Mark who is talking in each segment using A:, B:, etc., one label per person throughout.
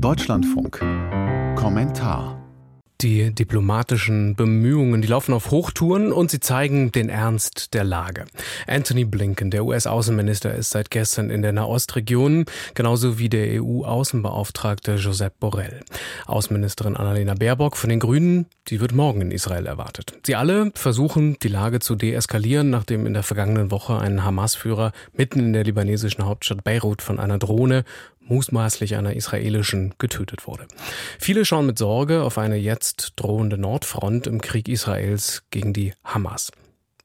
A: Deutschlandfunk. Kommentar
B: die diplomatischen Bemühungen, die laufen auf Hochtouren und sie zeigen den Ernst der Lage. Anthony Blinken, der US-Außenminister, ist seit gestern in der Nahostregion, genauso wie der EU-Außenbeauftragte Josep Borrell. Außenministerin Annalena Baerbock von den Grünen, die wird morgen in Israel erwartet. Sie alle versuchen, die Lage zu deeskalieren, nachdem in der vergangenen Woche ein Hamas-Führer mitten in der libanesischen Hauptstadt Beirut von einer Drohne mutmaßlich einer israelischen getötet wurde. Viele schauen mit Sorge auf eine jetzt drohende Nordfront im Krieg Israels gegen die Hamas.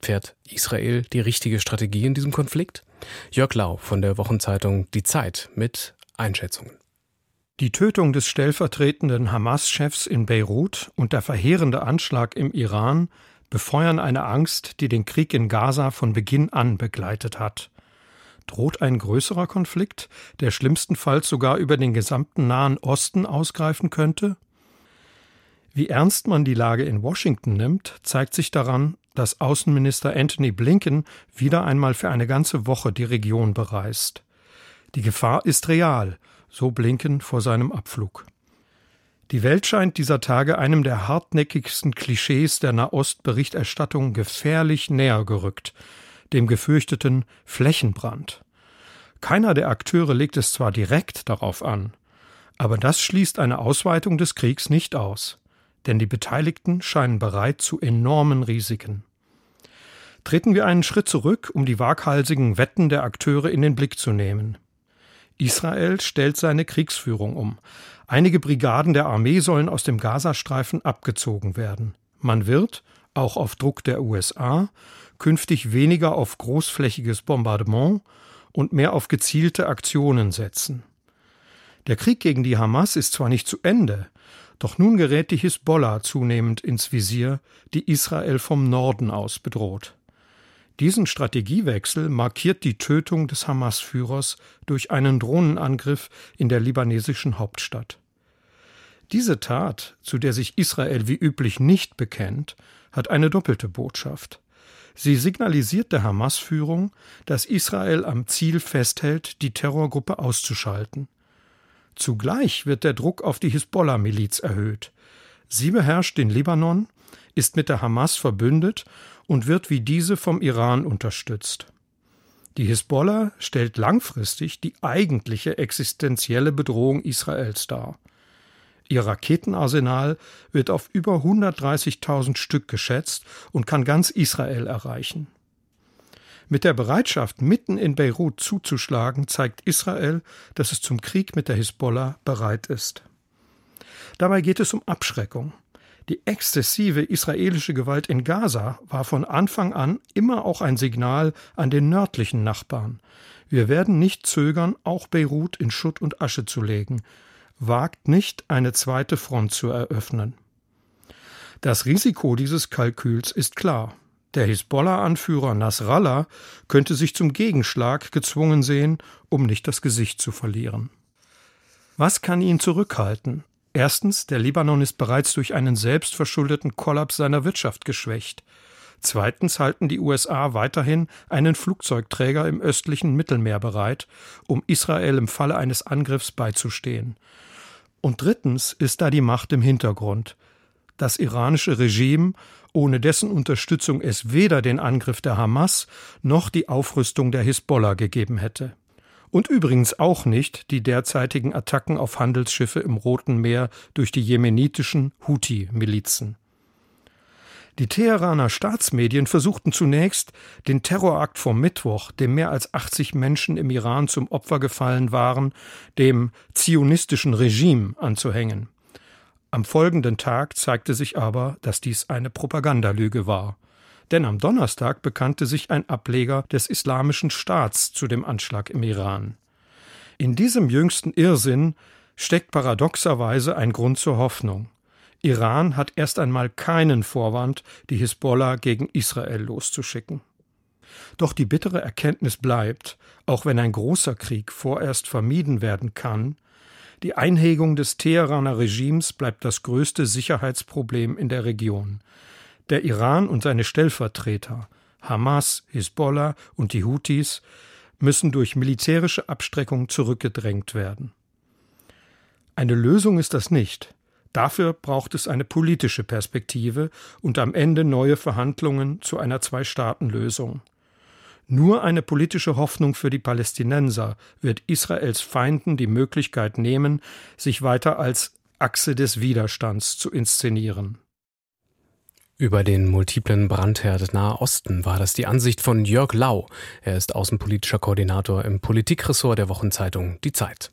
B: Fährt Israel die richtige Strategie in diesem Konflikt? Jörg Lau von der Wochenzeitung Die Zeit mit Einschätzungen.
C: Die Tötung des stellvertretenden Hamas-Chefs in Beirut und der verheerende Anschlag im Iran befeuern eine Angst, die den Krieg in Gaza von Beginn an begleitet hat. Droht ein größerer Konflikt, der schlimmstenfalls sogar über den gesamten Nahen Osten ausgreifen könnte? Wie ernst man die Lage in Washington nimmt, zeigt sich daran, dass Außenminister Anthony Blinken wieder einmal für eine ganze Woche die Region bereist. Die Gefahr ist real, so Blinken vor seinem Abflug. Die Welt scheint dieser Tage einem der hartnäckigsten Klischees der Nahostberichterstattung gefährlich näher gerückt, dem gefürchteten Flächenbrand. Keiner der Akteure legt es zwar direkt darauf an, aber das schließt eine Ausweitung des Kriegs nicht aus, denn die Beteiligten scheinen bereit zu enormen Risiken. Treten wir einen Schritt zurück, um die waghalsigen Wetten der Akteure in den Blick zu nehmen. Israel stellt seine Kriegsführung um. Einige Brigaden der Armee sollen aus dem Gazastreifen abgezogen werden. Man wird, auch auf Druck der USA, künftig weniger auf großflächiges Bombardement und mehr auf gezielte Aktionen setzen. Der Krieg gegen die Hamas ist zwar nicht zu Ende, doch nun gerät die Hisbollah zunehmend ins Visier, die Israel vom Norden aus bedroht. Diesen Strategiewechsel markiert die Tötung des Hamas-Führers durch einen Drohnenangriff in der libanesischen Hauptstadt. Diese Tat, zu der sich Israel wie üblich nicht bekennt, hat eine doppelte Botschaft. Sie signalisiert der Hamas-Führung, dass Israel am Ziel festhält, die Terrorgruppe auszuschalten. Zugleich wird der Druck auf die Hisbollah-Miliz erhöht. Sie beherrscht den Libanon, ist mit der Hamas verbündet und wird wie diese vom Iran unterstützt. Die Hisbollah stellt langfristig die eigentliche existenzielle Bedrohung Israels dar. Ihr Raketenarsenal wird auf über 130.000 Stück geschätzt und kann ganz Israel erreichen. Mit der Bereitschaft, mitten in Beirut zuzuschlagen, zeigt Israel, dass es zum Krieg mit der Hisbollah bereit ist. Dabei geht es um Abschreckung. Die exzessive israelische Gewalt in Gaza war von Anfang an immer auch ein Signal an den nördlichen Nachbarn. Wir werden nicht zögern, auch Beirut in Schutt und Asche zu legen wagt nicht, eine zweite Front zu eröffnen. Das Risiko dieses Kalküls ist klar. Der Hisbollah-Anführer Nasrallah könnte sich zum Gegenschlag gezwungen sehen, um nicht das Gesicht zu verlieren. Was kann ihn zurückhalten? Erstens, der Libanon ist bereits durch einen selbstverschuldeten Kollaps seiner Wirtschaft geschwächt. Zweitens halten die USA weiterhin einen Flugzeugträger im östlichen Mittelmeer bereit, um Israel im Falle eines Angriffs beizustehen. Und drittens ist da die Macht im Hintergrund. Das iranische Regime, ohne dessen Unterstützung es weder den Angriff der Hamas noch die Aufrüstung der Hisbollah gegeben hätte. Und übrigens auch nicht die derzeitigen Attacken auf Handelsschiffe im Roten Meer durch die jemenitischen Houthi-Milizen. Die Teheraner Staatsmedien versuchten zunächst, den Terrorakt vom Mittwoch, dem mehr als 80 Menschen im Iran zum Opfer gefallen waren, dem zionistischen Regime anzuhängen. Am folgenden Tag zeigte sich aber, dass dies eine Propagandalüge war. Denn am Donnerstag bekannte sich ein Ableger des Islamischen Staats zu dem Anschlag im Iran. In diesem jüngsten Irrsinn steckt paradoxerweise ein Grund zur Hoffnung. Iran hat erst einmal keinen Vorwand, die Hisbollah gegen Israel loszuschicken. Doch die bittere Erkenntnis bleibt, auch wenn ein großer Krieg vorerst vermieden werden kann, die Einhegung des Teheraner Regimes bleibt das größte Sicherheitsproblem in der Region. Der Iran und seine Stellvertreter Hamas, Hisbollah und die Houthis müssen durch militärische Abstreckung zurückgedrängt werden. Eine Lösung ist das nicht. Dafür braucht es eine politische Perspektive und am Ende neue Verhandlungen zu einer Zwei-Staaten-Lösung. Nur eine politische Hoffnung für die Palästinenser wird Israels Feinden die Möglichkeit nehmen, sich weiter als Achse des Widerstands zu inszenieren.
B: Über den multiplen Brandherd Nahe Osten war das die Ansicht von Jörg Lau. Er ist außenpolitischer Koordinator im Politikressort der Wochenzeitung Die Zeit.